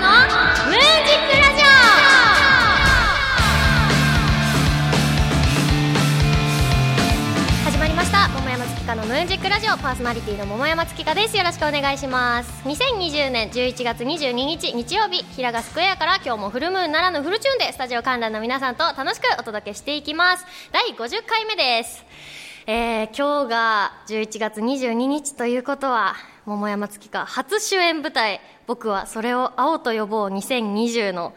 のムーンジックラジオ。始まりました。桃山月花のムーンジックラジオ。パーソナリティの桃山月花です。よろしくお願いします。2020年11月22日日曜日平賀スクエアから今日もフルムーンならぬフルチューンでスタジオ観覧の皆さんと楽しくお届けしていきます。第50回目です。えー、今日が11月22日ということは桃山月花初主演舞台「僕はそれを青と呼ぼう2020」の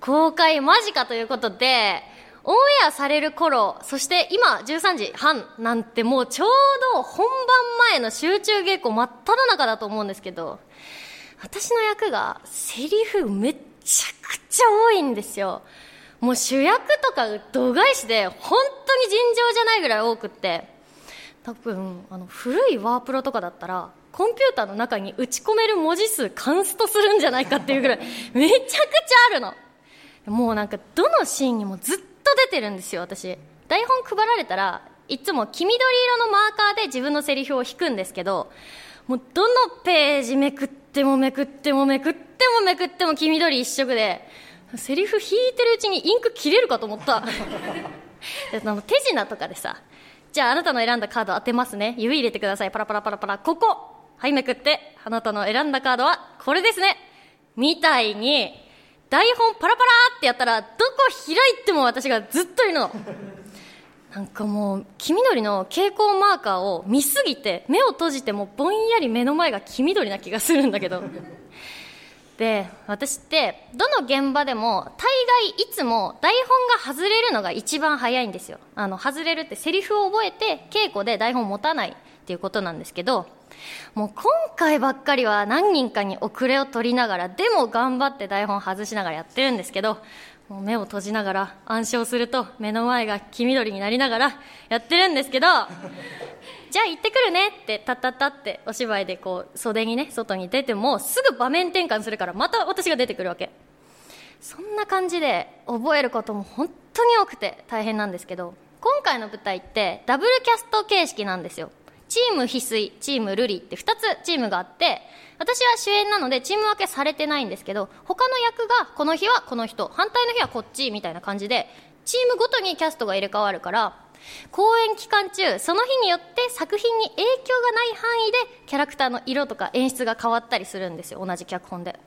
公開間近ということでオンエアされる頃そして今13時半なんてもうちょうど本番前の集中稽古真っ只中だと思うんですけど私の役がセリフめっちゃくちゃ多いんですよ。もう主役とか度外視で本当に尋常じゃないぐらい多くって。多分あの古いワープロとかだったらコンピューターの中に打ち込める文字数カンストするんじゃないかっていうぐらい めちゃくちゃあるの。もうなんかどのシーンにもずっと出てるんですよ私。台本配られたらいつも黄緑色のマーカーで自分のセリフを引くんですけどもうどのページめくってもめくってもめくってもめくっても黄緑一色でセリフ引いてるうちにインク切れるかと思った。手品とかでさじゃああなたの選んだカード当てますね。指入れてください。パラパラパラパラ。ここ。はいめくってあなたの選んだカードはこれですね。みたいに台本パラパラってやったらどこ開いても私がずっといるの。なんかもう黄緑の蛍光マーカーを見すぎて目を閉じてもぼんやり目の前が黄緑な気がするんだけど。で私ってどの現場でも大概いつも台本が外れるのが一番早いんですよ。あの外れるってセリフを覚えて稽古で台本持たないっていうことなんですけどもう今回ばっかりは何人かに遅れを取りながらでも頑張って台本外しながらやってるんですけどもう目を閉じながら暗唱すると目の前が黄緑になりながらやってるんですけど じゃあ行ってくるねってタッタッタってお芝居でこう袖にね外に出てもすぐ場面転換するからまた私が出てくるわけ。そんな感じで覚えることも本当に多くて大変なんですけど今回の舞台ってダブルキャスト形式なんですよ。チーム翡翠チームルリって2つチームがあって私は主演なのでチーム分けされてないんですけど他の役がこの日はこの人反対の日はこっちみたいな感じでチームごとにキャストが入れ替わるから公演期間中その日によって作品に影響がない範囲でキャラクターの色とか演出が変わったりするんですよ同じ脚本で。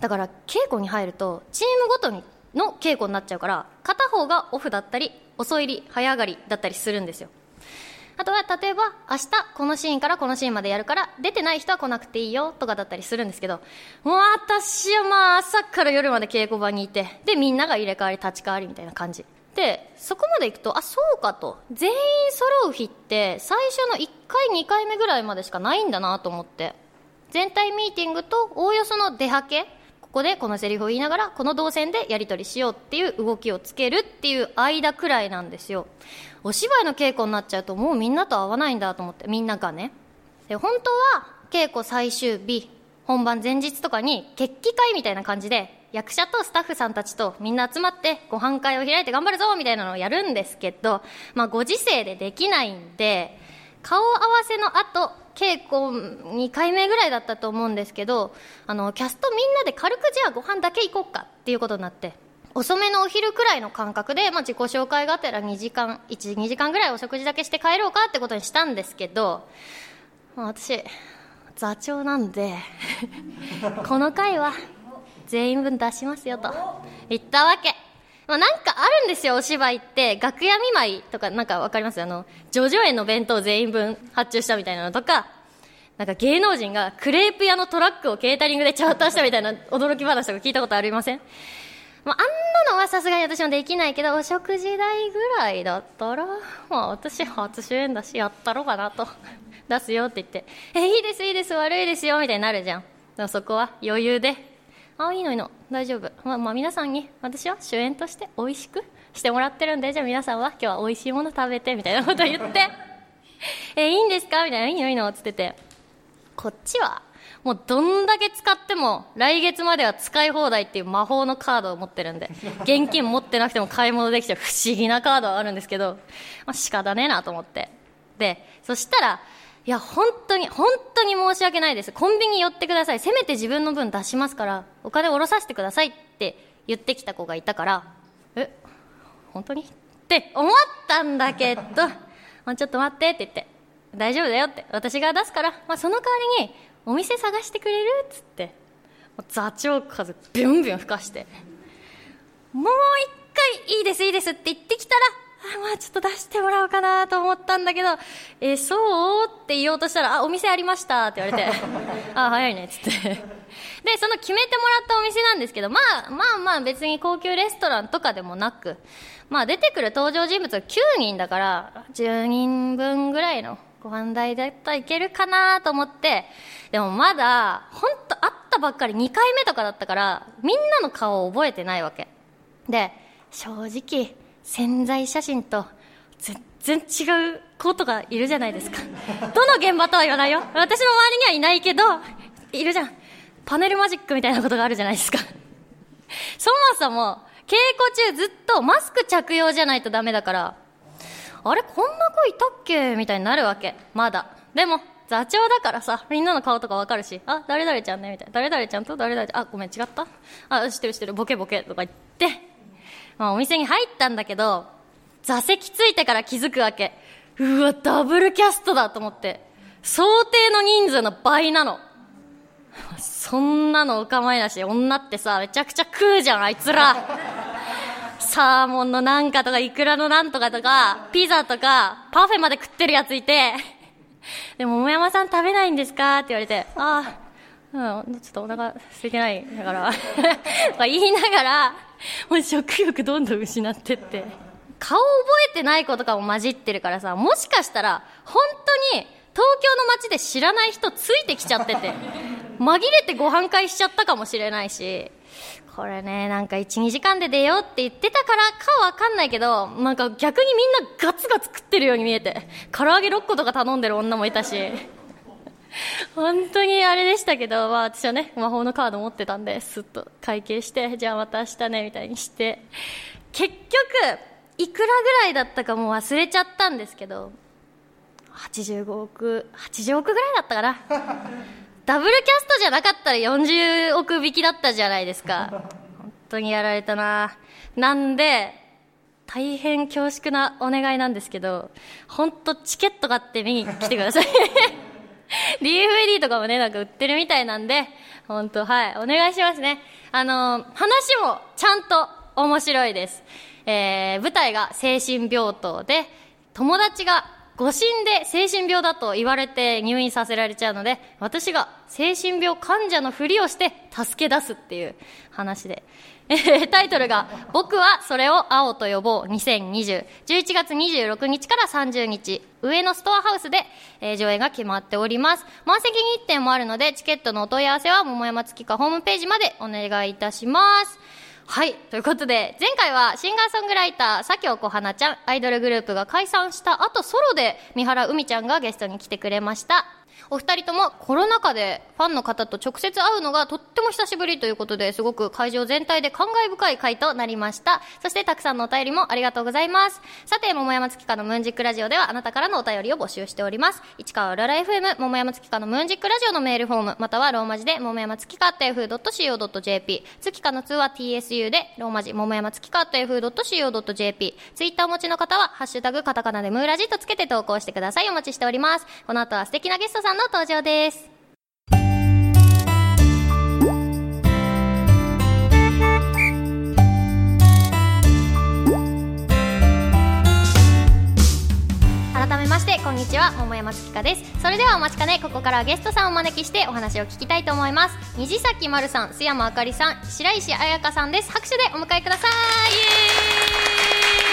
だから稽古に入るとチームごとにの稽古になっちゃうから片方がオフだったり遅入り早上がりだったりするんですよ。あとは例えば明日このシーンからこのシーンまでやるから出てない人は来なくていいよとかだったりするんですけどもう私はまあ朝から夜まで稽古場にいてでみんなが入れ替わり立ち替わりみたいな感じ。でそこまでいくとあそうかと全員揃う日って最初の1回2回目ぐらいまでしかないんだなと思って。全体ミーティングとおおよその出はけここでこのセリフを言いながらこの動線でやり取りしようっていう動きをつけるっていう間くらいなんですよ。お芝居の稽古になっちゃうともうみんなと合わないんだと思ってみんながねで本当は稽古最終日本番前日とかに決起会みたいな感じで役者とスタッフさんたちとみんな集まってご飯会を開いて頑張るぞみたいなのをやるんですけど、まあ、ご時世でできないんで顔合わせの後稽古2回目ぐらいだったと思うんですけどあのキャストみんなで軽くじゃあご飯だけ行こうかっていうことになって遅めのお昼くらいの感覚で、まあ、自己紹介がてら2時間12時間ぐらいお食事だけして帰ろうかってことにしたんですけど、まあ、私座長なんで この回は全員分出しますよと言ったわけ。まあ、なんかあるんですよ、お芝居って。楽屋見舞いとか、なんかわかります？あの、ジョジョ園の弁当全員分発注したみたいなのとか、なんか芸能人がクレープ屋のトラックをケータリングでチャーターしたみたいな驚き話とか聞いたことありません？まあ、あんなのはさすがに私もできないけど、お食事代ぐらいだったら、まあ私初主演だし、やったろうかなと。出すよって言って、え、いいですいいです、悪いですよ、みたいになるじゃん。そこは余裕であいいのいいの。大丈夫、ま、まあ、皆さんに私は主演として美味しくしてもらってるんでじゃあ皆さんは今日は美味しいもの食べてみたいなこと言って。えいいんですか？みたいな。いいのいいのっつってて。こっちはもうどんだけ使っても来月までは使い放題っていう魔法のカードを持ってるんで現金持ってなくても買い物できちゃう不思議なカードはあるんですけど、まあ、仕方ねえなと思って。でそしたらいや本当に本当に申し訳ないです。コンビニ寄ってください。せめて自分の分出しますからお金下ろさせてくださいって言ってきた子がいたからえ本当に？って思ったんだけど まあちょっと待ってって言って大丈夫だよって私が出すから、まあ、その代わりにお店探してくれるっつって座長風ビュンビュン吹かしてもう一回いいですいいですって言ってきたらまあちょっと出してもらおうかなと思ったんだけど、えそう？って言おうとしたら、あ、お店ありましたって言われて、あ、早いねっつって。で、その決めてもらったお店なんですけど、まあまあまあ別に高級レストランとかでもなく、まあ出てくる登場人物が9人だから、10人分ぐらいのご飯代だったらいけるかなと思って、でもまだ、ほんと会ったばっかり2回目とかだったから、みんなの顔を覚えてないわけ。で、正直、潜在写真と全然違う子とかいるじゃないですか。どの現場とは言わないよ。私の周りにはいないけど、いるじゃん。パネルマジックみたいなことがあるじゃないですか。そもそも、稽古中ずっとマスク着用じゃないとダメだから、あれこんな子いたっけみたいになるわけ。まだ。でも、座長だからさ、みんなの顔とかわかるし、あ、誰々ちゃんねみたいな。誰々ちゃんと誰々ちゃん、あ、ごめん、違ったあ、知ってる知ってる、ボケボケとか言って、まあ、お店に入ったんだけど、座席ついてから気づくわけ。うわ、ダブルキャストだと思って。想定の人数の倍なの。そんなのお構いなし。女ってさ、めちゃくちゃ食うじゃん、あいつら。サーモンのなんかとか、イクラのなんとかとか、ピザとか、パフェまで食ってるやついて、でも、桃山さん食べないんですか？って言われて、ああ、うん、ちょっとお腹空いてない。だから、とか言いながら、もう食欲どんどん失ってって。顔覚えてない子とかも混じってるからさ、もしかしたら、本当に、東京の街で知らない人ついてきちゃってて、紛れてご飯会しちゃったかもしれないし、これね、なんか1、2時間で出ようって言ってたからかわかんないけど、なんか逆にみんなガツガツ食ってるように見えて、唐揚げ6個とか頼んでる女もいたし、本当にあれでしたけど、まあ、私はね、魔法のカード持ってたんで、すっと会計して、じゃあまた明日ね、みたいにして、結局、いくらぐらいだったかもう忘れちゃったんですけど、85億、80億ぐらいだったかな。ダブルキャストじゃなかったら40億引きだったじゃないですか。本当にやられたな。なんで、大変恐縮なお願いなんですけど、本当チケット買って見に来てください。DVD とかもね、なんか売ってるみたいなんで、本当はい、お願いしますね。あの、話もちゃんと面白いです。えー、舞台が精神病棟で、友達が誤診で精神病だと言われて入院させられちゃうので、私が精神病患者のふりをして助け出すっていう話で。タイトルが、僕はそれを青と呼ぼう2020。11月26日から30日、上野ストアハウスで、えー、上映が決まっております。満席日程もあるので、チケットのお問い合わせは桃山月花ホームページまでお願いいたします。はい。ということで、前回はシンガーソングライター、佐京小花ちゃん、アイドルグループが解散した後、ソロで三原海ちゃんがゲストに来てくれました。お二人ともコロナ禍でファンの方と直接会うのがとっても久しぶりということですごく会場全体で感慨深い回となりました。そしてたくさんのお便りもありがとうございます。さて、桃山月花のムーンジックラジオではあなたからのお便りを募集しております。市川うらら FM 桃山月花のムーンジックラジオのメールフォーム、またはローマ字で桃山月花 f.co.jp、月花の通話 TSU でローマ字桃山月花 f.co.jp、ツイッターお持ちの方はハッシュタグカタカナでムーラジとつけて投稿してください。お待ちしております。この後は素敵なゲストさんの登場です。改めましてこんにちは。桃山月香です。それではお待ちかねここからゲストさんをお招きしてお話を聞きたいと思います。虹崎丸さん須山あかりさん白石彩香さんです。拍手でお迎えください。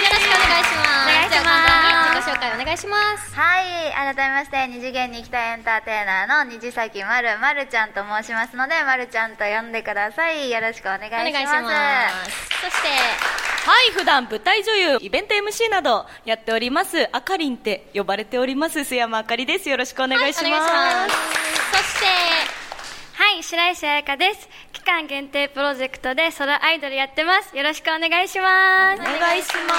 よろしくお願いします。お願いします自己紹介お願いします。はい改めまして二次元に行きたいエンターテイナーの虹崎丸まるちゃんと申しますのでまるちゃんと呼んでください。よろしくお願いします。そしてはい普段舞台女優イベント MC などやっておりますあかりんって呼ばれております須山あかりです。よろしくお願いします、はい、そしてはい白石彩香です。期間限定プロジェクトで空アイドルやってます。よろしくお願いします。お願いしま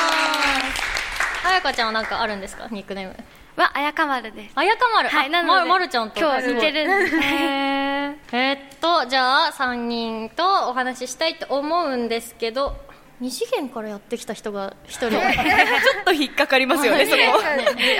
す彩香ちゃんは何かあるんですか？ニックネーム。は綾香丸です。あやかまる？はいあなのでままるちゃんと。今日似てるんです。へー。えーっとじゃあ3人とお話ししたいと思うんですけど二次元からやってきた人が一人 ちょっと引っかかりますよねそこ。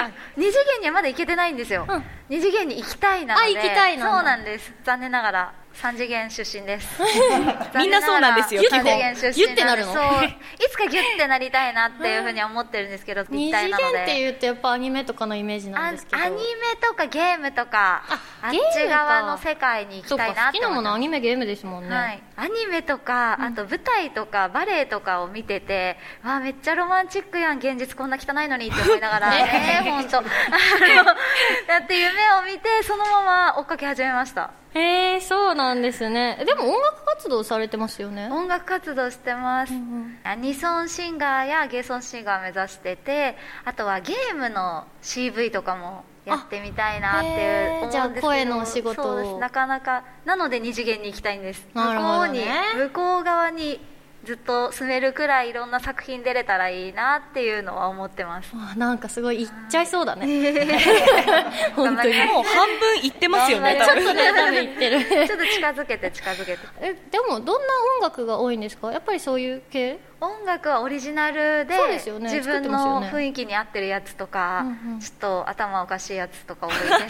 あ二次元にはまだ行けてないんですよ、うん二次元に行きたいなので。あ行きたいなそうなんです。残念ながら三次元出身です。みんなそうなんですよ残念ながら三次元出身ギュッてなるの。いつかギュッてなりたいなっていうふうには思ってるんですけど二次元って言うとやっぱアニメとかのイメージなんですけど。あアニメとかゲームとかあーム側の世界に行きたいなか好きなものアニメゲームですもんね、はい、アニメとか、あと舞台とかバレエとかを見てて、わあめっちゃロマンチックやん現実こんな汚いのにって思いながら。ね本当だって夢を見てそのまま追っかけ始めました。へえそうなんですね。でも音楽活動されてますよね。音楽活動してます、アニソンシンガーやゲーソンシンガー目指しててあとはゲームの CV とかもやってみたいなっていう思うんですけどじゃあ声のお仕事を。そうです。なかなかなので二次元に行きたいんです。ね。向こうに向こう側にずっと住めるくらいいろんな作品出れたらいいなっていうのは思ってます。あなんかすごい言っちゃいそうだね。本当に。もう半分いってますよね多分。ちょっとね多分言ってる。ちょっと近づけて近づけて。えでもどんな音楽が多いんですか？やっぱりそういう系？音楽はオリジナルでね。自分の雰囲気に合ってるやつとか、うんうん。ちょっと頭おかしいやつとか多いですね。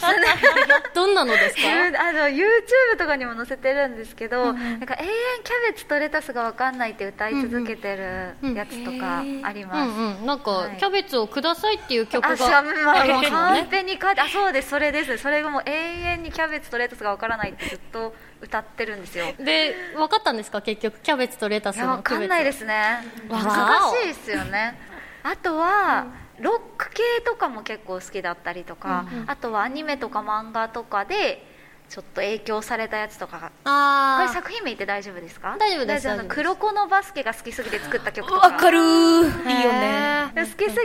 どんなのですか？あの YouTube とかにも載せてるんですけど、なんか永遠キャベツとレタスが分かんないって歌い続けてるやつとかありうます、んうん。なんか、はい。キャベツをくださいっていう曲がありますもんねあそうですそれです。それがもう永遠にキャベツとレタスが分からないってずっと歌ってるんですよ。で分かったんですか？結局キャベツとレタスの分かんないですすね。わ難しいですよね。あとは、ロック系とかも結構好きだったりとか、あとはアニメとか漫画とかでちょっと影響されたやつとか。がこれあ作品名言って大丈夫ですか？大丈夫です大大丈夫です。黒子のバスケが好きすぎて作った曲とか。わかるいいよね。好きすぎて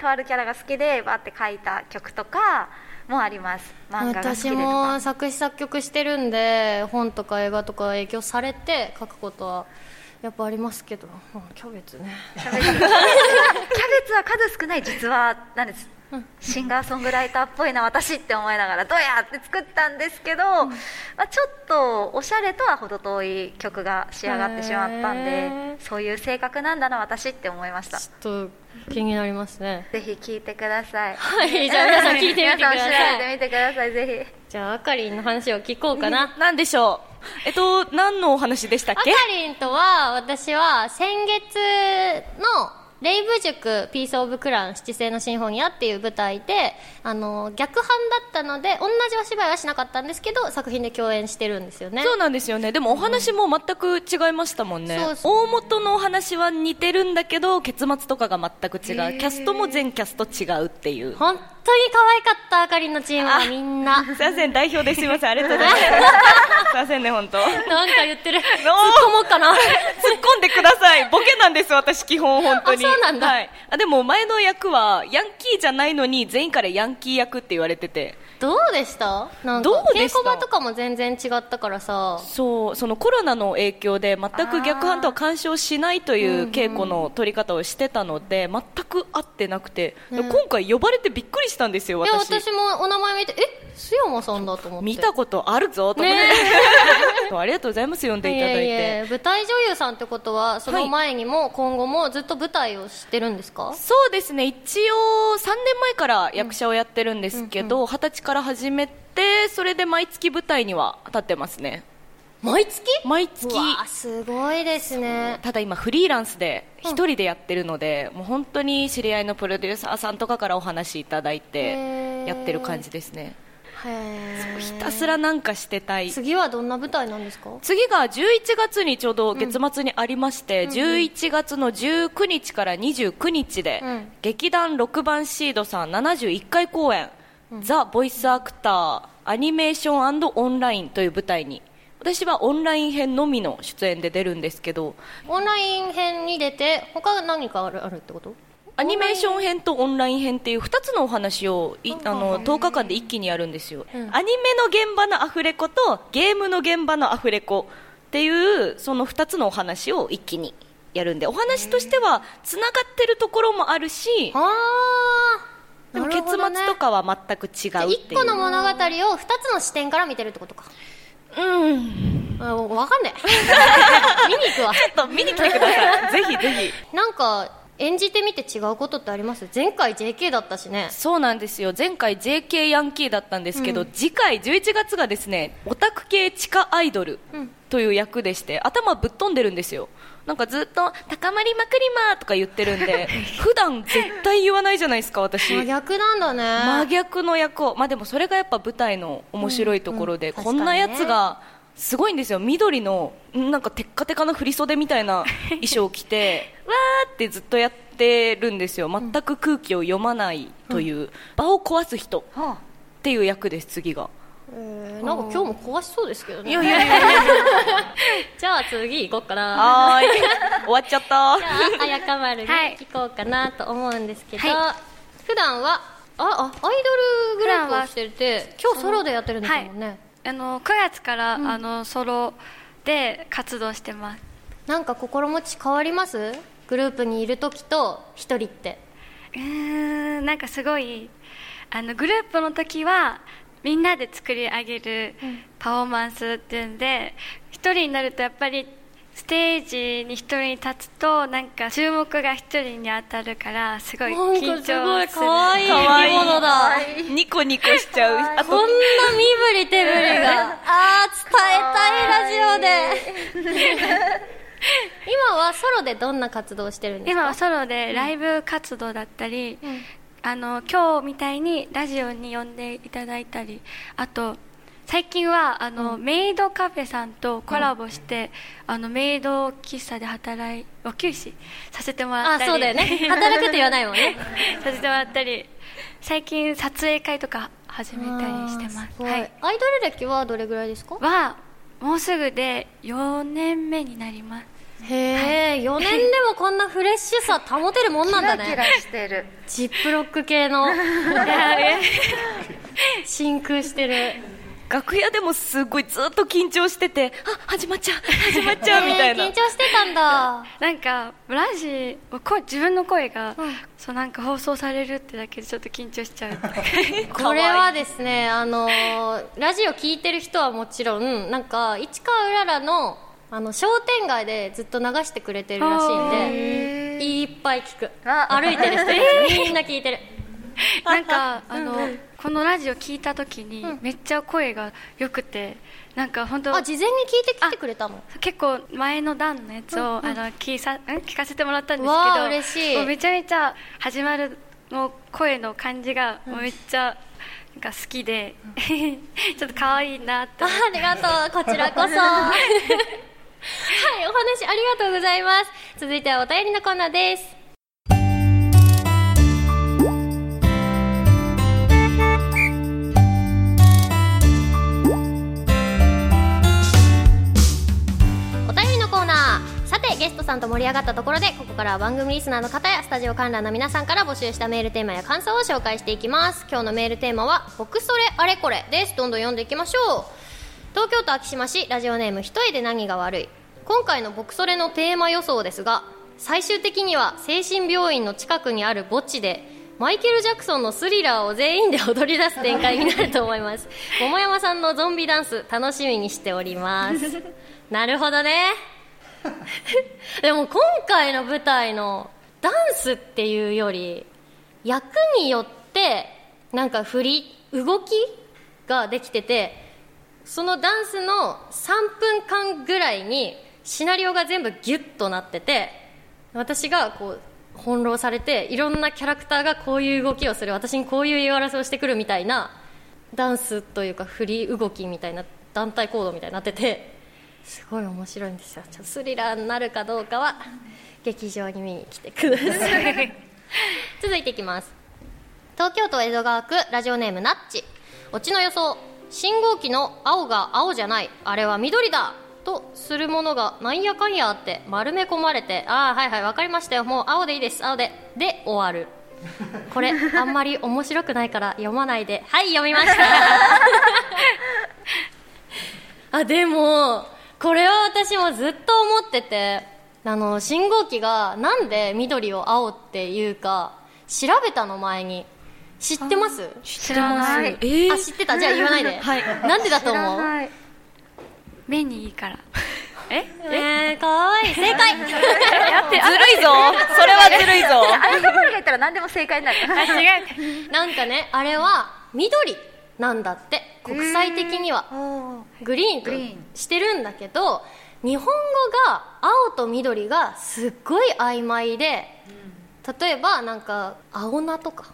とあるキャラが好きでバーって書いた曲とかもあります。私もか作詞作曲してるんで本とか映画とか影響されて書くことはやっぱありますけど、うんキャベツね。キャベツ。キャベツは数少ない実話なんです、シンガーソングライターっぽいな私って思いながらどうやって作ったんですけど、まあ、ちょっとおしゃれとは程遠い曲が仕上がってしまったんへでー。そういう性格なんだな私って思いました。ちょっと気になりますね。ぜひ聴いてください。はいじゃあ皆さん聞いてみてくだ 皆さん調べてみてくださいぜひ。じゃああかりんの話を聞こうかな。なんでしょう？えっと何のお話でしたっあかけりんとは私は先月のレイブ塾ピース・オブ・クラン七星のシンフォニアっていう舞台であの逆版だったので同じお芝居はしなかったんですけど作品で共演してるんですよね。そうなんですよね。でもお話も全く違いましたもんね、そうそう大元のお話は似てるんだけど結末とかが全く違う。キャストも全キャスト違うっていう。す本当に可愛かったあかりんのチームはみんな。いません代表ですいませんありがとうございます。すいませんね本当。突っなんか言ってる。突っ込もうかな。込んでください。ボケなんです私基本本当に。あそうなんだ。はい、あでも前の役はヤンキーじゃないのに全員からヤンキー役って言われててどうでした？なんかどうでした？稽古場とかも全然違ったからさ。そうそのコロナの影響で全く逆反とは干渉しないという稽古の取り方をしてたので全く合ってなくて、で今回呼ばれてびっくりしたんですよいや私。私もお名前見てえ？須山さんだと思って。見たことあるぞと思って、ね。ありがとうございます呼んでいただいて。舞台女優さんってことはその前にも今後もずっと舞台をしてるんですか、そうですね一応3年前から役者をやってるんですけど二十、歳から始めてそれで毎月舞台には立ってますね。毎月？毎月。すごいですね。ただ今フリーランスで一人でやってるので、もう本当に知り合いのプロデューサーさんとかからお話いただいへてー。やってる感じですね。へひたすらなんかしてたい。次はどんな舞台なんですか？次が11月にちょうど月末にありまして、11月の19日から29日で、うん。劇団6番シードさん71回公演「ザ・ボイスアクターアニメーションオンライン」という舞台に。私はオンライン編のみの出演で出るんですけど。オンライン編に出て他何かあるあるってこと？アニメーション編とオンライン編っていう2つのお話をいあの10日間で一気にやるんですよ、うん。アニメの現場のアフレコとゲームの現場のアフレコっていうその2つのお話を一気にやるんで。お話としてはつながってるところもあるしああでも結末とかは全く違うっていう。一個の物語を二つの視点から見てるってことか。うん。あわかんねえ 見に行くわ。ちょっと見に来てください。ぜひぜひ。なんか演じてみて違うことってあります？前回 JK だったしね。そうなんですよ。前回 JK ヤンキーだったんですけど、次回11月がですねオタク系地下アイドルという役でして、頭ぶっ飛んでるんですよなんかずっと「高まりまくりま」とか言ってるんで 普段絶対言わないじゃないですか私。真逆なんだね。真逆の役を。まあでもそれがやっぱ舞台の面白いところで、うんうんこんなやつがすごいんですよ。緑のんなんかテッカテカな振り袖みたいな 衣装を着てわーってずっとやってるんですよ。全く空気を読まないという、場を壊す人はっていう役です次がえー。なんか今日も壊しそうですけどね。いやいやいやいや。じゃあ次行こうかな。はーい。終わっちゃった。じゃああやかまるにはい。聞こうかなと思うんですけど、は普段はああアイドルグループをしてて今日ソロでやってるんですもんね、あの9月から、あのソロで活動してます。なんか心持ち変わります？グループにいる時と一人って。うーんなんかすごいあのグループの時はみんなで作り上げるパフォーマンスっていうんで一人になるとやっぱりステージに一人に立つとなんか注目が一人に当たるからすごい緊張するなんかすごい。可愛い。生き物だニコニコしちゃう。あとこんな身振り手振りが。あー伝えたいラジオで。今はソロでどんな活動をしてるんですか？今はソロでライブ活動だったり、あの今日みたいにラジオに呼んでいただいたりあと最近はあの、メイドカフェさんとコラボして、あのメイド喫茶で働いお給仕させてもらったり。あそうだよね。働くって言わないもんね。させてもらったり。最近撮影会とか始めたりしてます。はい。アイドル歴はどれぐらいですか？はもうすぐで4年目になりますへえ4年でもこんなフレッシュさ保てるもんなんだキラキラねしてる。ジップロック系の。真空してる。楽屋でもすごいずっと緊張しててあ始まっちゃう始まっちゃう みたいな、えー緊張してたんだ。なんかラジオ声自分の声が、そうなんか放送されるってだけでちょっと緊張しちゃう。これはですねあのーラジオ聞いてる人はもちろんなんか市川うららのあの商店街でずっと流してくれてるらしいんでいっぱい聞く。あ。歩いてる人 みんな聞いてる。なんかあの、このラジオ聞いた時に、めっちゃ声が良くてなんか本当あ事前に聞いてきてくれたの？結構前の段のやつを、あの聞さん？聞かせてもらったんですけど嬉しい。めちゃめちゃ始まるの声の感じがめっちゃなんか好きで、ちょっと可愛いなってあありがとう。こちらこそはいお話ありがとうございます。続いてはお便りのコーナーです。お便りのコーナー。さてゲストさんと盛り上がったところでここからは番組リスナーの方やスタジオ観覧の皆さんから募集したメールテーマや感想を紹介していきます。今日のメールテーマは「僕それあれこれ」です。どんどん読んでいきましょう。東京都昭島市ラジオネーム一重で何が悪い。今回の僕それのテーマ予想ですが最終的には精神病院の近くにある墓地でマイケル・ジャクソンのスリラーを全員で踊り出す展開になると思います。桃山さんのゾンビダンス楽しみにしております。なるほどね。でも今回の舞台のダンスっていうより役によってなんか振り動きができててそのダンスの3分間ぐらいにシナリオが全部ギュッとなってて私がこう翻弄されていろんなキャラクターがこういう動きをする私にこういう言い争いをしてくるみたいなダンスというか振り動きみたいな団体行動みたいになっててすごい面白いんですよ。ちょスリラーになるかどうかは劇場に見に来てください。続いていきます。東京都江戸川区ラジオネームナッチ。オチの予想信号機の青が青じゃないあれは緑だとするものがなんやかんやあって丸め込まれてああはいはいわかりましたよ。もう青でいいです。青で。で終わる。これ あんまり面白くないから読まないで。はい読みました。あでもこれは私もずっと思っててあの信号機がなんで緑を青っていうか調べたの前に知ってます？知らない。えー。あ知ってた？じゃあ言わないで、はい。なんでだと知ら思うない。目にいいから。え？え？ー、かわいい。正解。ずるいぞ。それはずるいぞ。あれところが言ったら何でも正解になる。あ違う。なんかねあれは緑なんだって。国際的には。グリーンとグリーン。してるんだけど日本語が青と緑がすっごい曖昧で例えばなんか青菜とか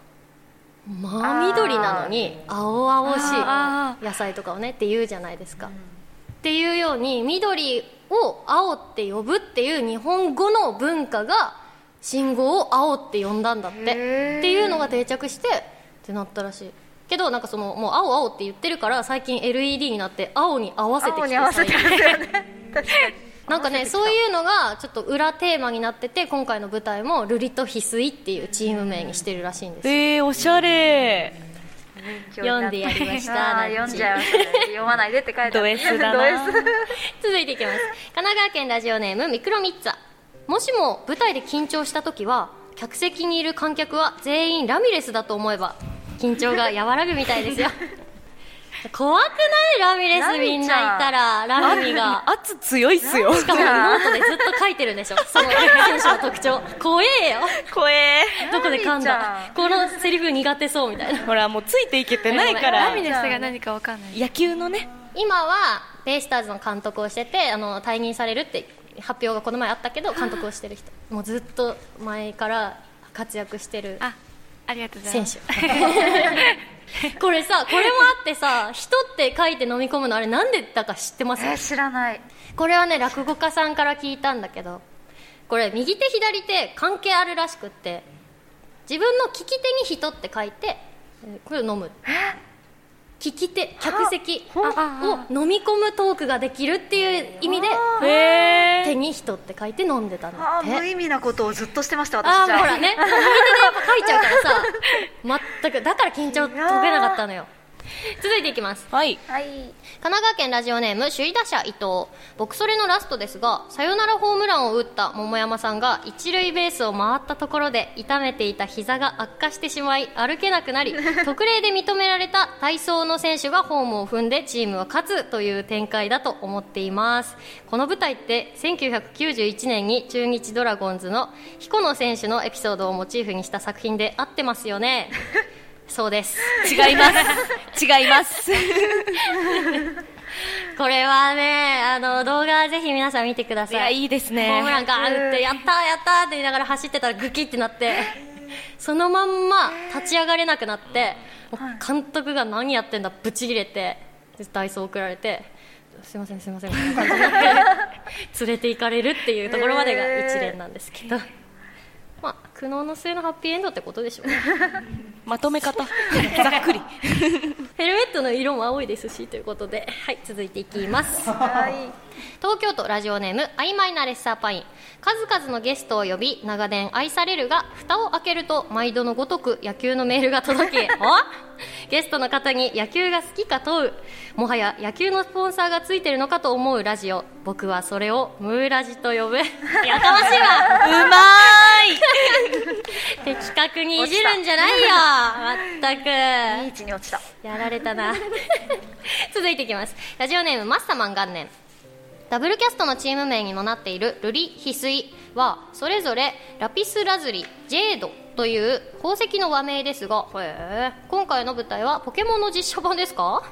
真緑なのに青々しあい野菜とかをねって言うじゃないですか、っていうように緑を青って呼ぶっていう日本語の文化が信号を青って呼んだんだって。っていうのが定着してってなったらしい。けどなんかそのもう青青って言ってるから最近 LED になって青に合わせてきて青に合わせてますよね。確かになんかねそういうのがちょっと裏テーマになってて今回の舞台もルリと翡翠っていうチーム名にしてるらしいんです。よえー、おしゃれ。読んでやりました読んじゃいましたね読まないでって書いてある。ド S だな。ド S 続いていきます。神奈川県ラジオネームミクロミッツァ。もしも舞台で緊張した時は客席にいる観客は全員ラミレスだと思えば緊張が和らぐみたいですよ怖くないラミレスみんないたらラミが。圧強いっすよ。しかもノートでずっと書いてるんでしょ。その選手の特徴。怖えよ。怖え。どこで噛んだ？このセリフ苦手そうみたいな。ほらもうついていけてないから。ラミレスが何かわかんない。野球のね。今はベイスターズの監督をしててあの退任されるって発表がこの前あったけど監督をしてる人。もうずっと前から活躍してるあありがとうござい選ます。手 これさこれもあってさ「人」って書いて飲み込むのあれなんでだか知ってます？えー知らない。これはね落語家さんから聞いたんだけどこれ右手左手関係あるらしくって自分の利き手に「人」って書いてえーこれを飲む利き手客席を飲み込むトークができるっていう意味で手に「人」って書いて飲んでたんだあー無って意味なことをずっとしてましたあ私じゃあ。ほらね右手でやっぱ書いちゃうからさ全くだから緊張解けなかったのよ 続いていきます。はい。はい。神奈川県ラジオネーム首位打者伊藤。僕それのラストですがサヨナラホームランを打った桃山さんが一塁ベースを回ったところで痛めていた膝が悪化してしまい歩けなくなり 特例で認められた体操の選手がホームを踏んでチームは勝つという展開だと思っています。この舞台って1991年に中日ドラゴンズの彦野選手のエピソードをモチーフにした作品で合ってますよね そうです。違います。違います。これはねあの動画ぜひ皆さん見てください。いやいいですね。ホームランガーン打ってやったーやったーって言いながら走ってたらグキってなってそのまんま立ち上がれなくなって監督が何やってんだブチギレてでダイソー送られてすいませんすいませんみたいな感じになって連れて行かれるっていうところまでが一連なんですけど、まあ苦悩の末のハッピーエンドってことでしょうねまとめ方。ざっくり。ヘルメットの色も青いですしということで。はい続いていきます。はい。東京都ラジオネーム曖昧なレッサーパイン。数々のゲストを呼び長年愛されるが蓋を開けると毎度のごとく野球のメールが届き お ゲストの方に野球が好きか問うもはや野球のスポンサーがついてるのかと思うラジオ。僕はそれをムーラジと呼ぶ。やかましいわ。うま 的確にいじるんじゃないよ。まった。く。いい位置に落ちた。やられたな。続いていきます。ラジオネームマッサマン元年。ダブルキャストのチーム名にもなっているルリ・ヒスイはそれぞれラピスラズリジェードという宝石の和名ですが今回の舞台はポケモンの実写版ですか？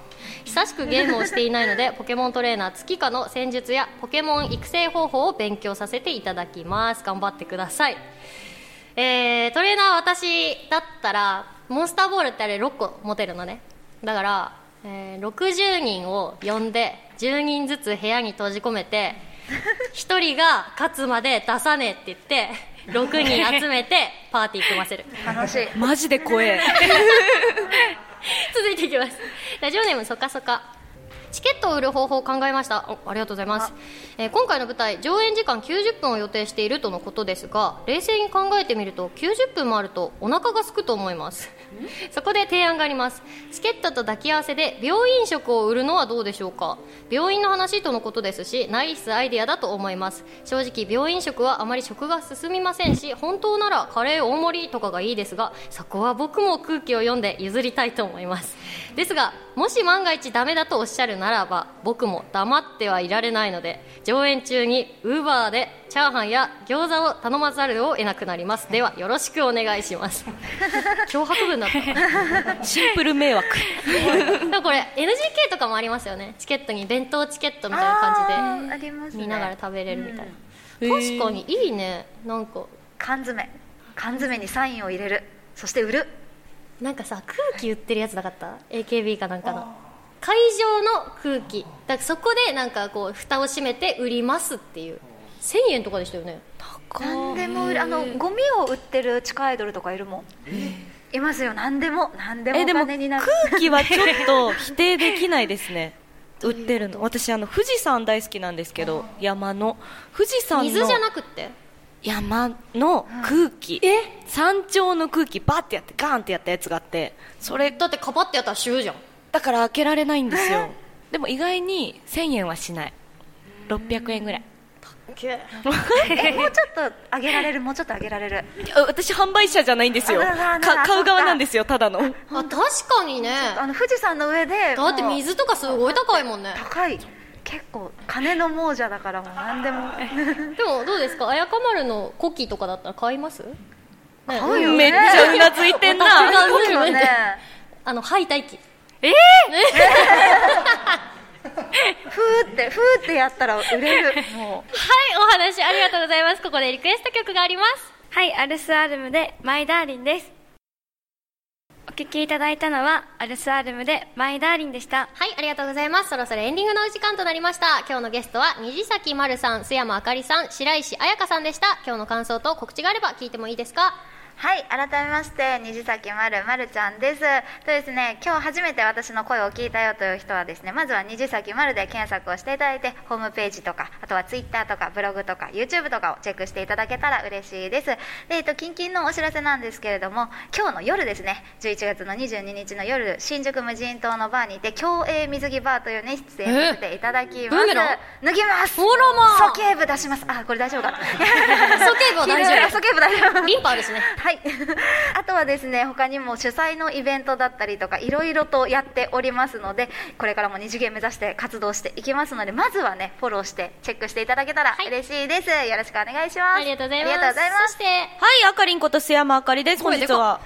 久しくゲームをしていないのでポケモントレーナー月花の戦術やポケモン育成方法を勉強させていただきます。頑張ってください。えートレーナー私だったらモンスターボールってあれ6個持てるのね。だから、えー60人を呼んで10人ずつ部屋に閉じ込めて1人が勝つまで出さねえって言って6人集めてパーティー組ませる。楽しい。マジで怖え。続いていきます。ラジオネームそかそかチケットを売る方法を考えました。おありがとうございます、えー今回の舞台上演時間90分を予定しているとのことですが冷静に考えてみると90分もあるとお腹が空くと思います。そこで提案があります。チケットと抱き合わせで病院食を売るのはどうでしょうか？病院の話とのことですしナイスアイデアだと思います。正直病院食はあまり食が進みませんし本当ならカレー大盛りとかがいいですがそこは僕も空気を読んで譲りたいと思います。ですがもし万が一ダメだとおっしゃるならば僕も黙ってはいられないので上演中にウーバーでチャーハンや餃子を頼まざるを得なくなります。ではよろしくお願いします。脅迫文だった。シンプル迷惑でもこれ NGK とかもありますよね。チケットに弁当チケットみたいな感じであーありますね。見ながら食べれるみたいな、うん。確かにいいね。なんか。缶詰。缶詰にサインを入れる。そして売る。なんかさ空気売ってるやつなかった？AKB かなんかの会場の空気。だからそこでなんかこう蓋を閉めて売りますっていう。1000円とかでしたよね。何でも売る。あのゴミを売ってる地下アイドルとかいるもん。いますよ。何でも。何でもおえでも金になる。空気はちょっと否定できないですね。売ってるの。私あの富士山大好きなんですけど山の富士山の水じゃなくって？山の空気、山頂の空気バッてやってガーンってやったやつがあってそれだってカパってやったらシューじゃんだから開けられないんですよ。でも意外に1000円はしない。600円ぐらい。えもうちょっと上げられる？もうちょっと上げられる？あ私販売者じゃないんですよ。買う側なんですよただの。あ確かにね。あの富士山の上でだって水とかすごい高いもんね。高い。結構金の亡者だからもう何でも。でもどうですか？綾香丸のコキとかだったら買います、ね買うよね。めっちゃうなずいてんな。ね。あの吐いた息 ふーってふーってやったら売れる。もはいお話ありがとうございます。ここでリクエスト曲があります。はい、アルスアルムでマイダーリンです。お聴きいただいたのはアルスアルムでマイダーリンでした。はいありがとうございます。そろそろエンディングのお時間となりました。今日のゲストは虹崎丸さん須山あかりさん白石彩香さんでした。今日の感想と告知があれば聞いてもいいですか？はい改めまして虹崎まるまるちゃんです。とですね今日初めて私の声を聞いたよという人はですねまずは虹崎まるで検索をしていただいてホームページとかあとはツイッターとかブログとか YouTube とかをチェックしていただけたら嬉しいです。でえっと近々のお知らせなんですけれども今日の夜ですね11月の22日の夜新宿無人島のバーにて競泳水着バーというね出演させていただきます。ブーメラン脱ぎます。あらまあ。鼠径部出します。あこれ大丈夫かな。鼠径部は大丈夫。鼠径部大丈夫。リンパあるしね。はい、あとはですね他にも主催のイベントだったりとかいろいろとやっておりますのでこれからも二次元目指して活動していきますのでまずはねフォローしてチェックしていただけたらはい嬉しいです、よろしくお願いしますありがとうございますありがとうございますそしてはい、あかりんこと須山あかりです。本日は。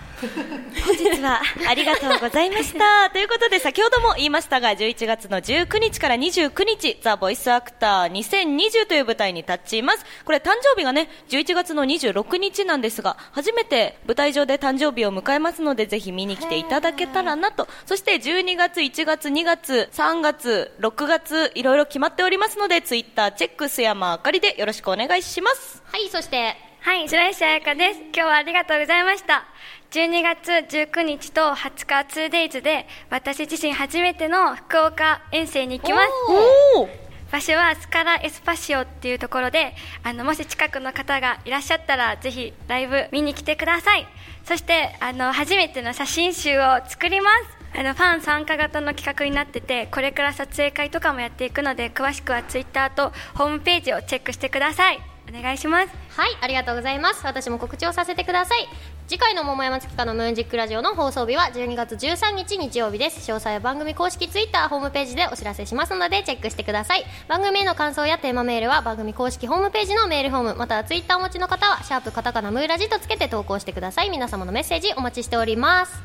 本日はありがとうございました。ということで、先ほども言いましたが、11月の19日から29日、ザ・ボイスアクター2020という舞台に立ちます。これ誕生日がね、11月の26日なんですが、初めて舞台上で誕生日を迎えますので、ぜひ見に来ていただけたらなと。そして12月、1月、2月、3月、6月、いろいろ決まっておりますので、ツイッターチェック、須山あかりでよろしくお願いします。はいそしてはい、白石彩香です。今日はありがとうございました。12月19日と20日 2days で私自身初めての福岡遠征に行きます。場所はスカラエスパシオっていうところであのもし近くの方がいらっしゃったらぜひライブ見に来てください。そしてあの初めての写真集を作ります。あのファン参加型の企画になっててこれから撮影会とかもやっていくので詳しくはツイッターとホームページをチェックしてください。お願いします。はいありがとうございます。私も告知をさせてください。次回の桃山月花のムーンジックラジオの放送日は12月13日日曜日です。詳細は番組公式ツイッターホームページでお知らせしますのでチェックしてください。番組への感想やテーマメールは番組公式ホームページのメールフォームまたはツイッターお持ちの方はシャープカタカナムーラジとつけて投稿してください。皆様のメッセージお待ちしております。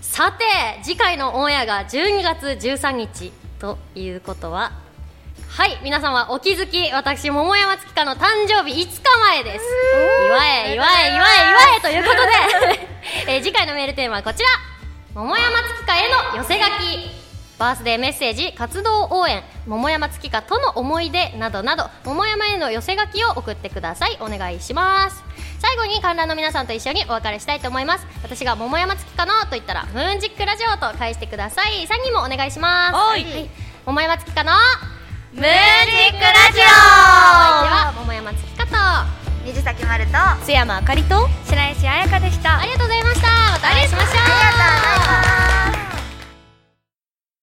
さて次回のオンエアが12月13日ということははい皆様お気づき私桃山月花の誕生日5日前です。祝え祝え祝え祝えということで、えー次回のメールテーマはこちら。桃山月花への寄せ書き。バースデーメッセージ活動応援。桃山月花との思い出などなど。桃山への寄せ書きを送ってください。お願いします。最後に観覧の皆さんと一緒にお別れしたいと思います。私が桃山月花のと言ったらムーンジックラジオと返してください。3人もお願いします。はい。桃山月花のムージックラジお相手は桃山月花と。水崎丸と。オ津山あかりと。白石彩香でした。ありがとうございました。またお会いしましょう。ありがとうございます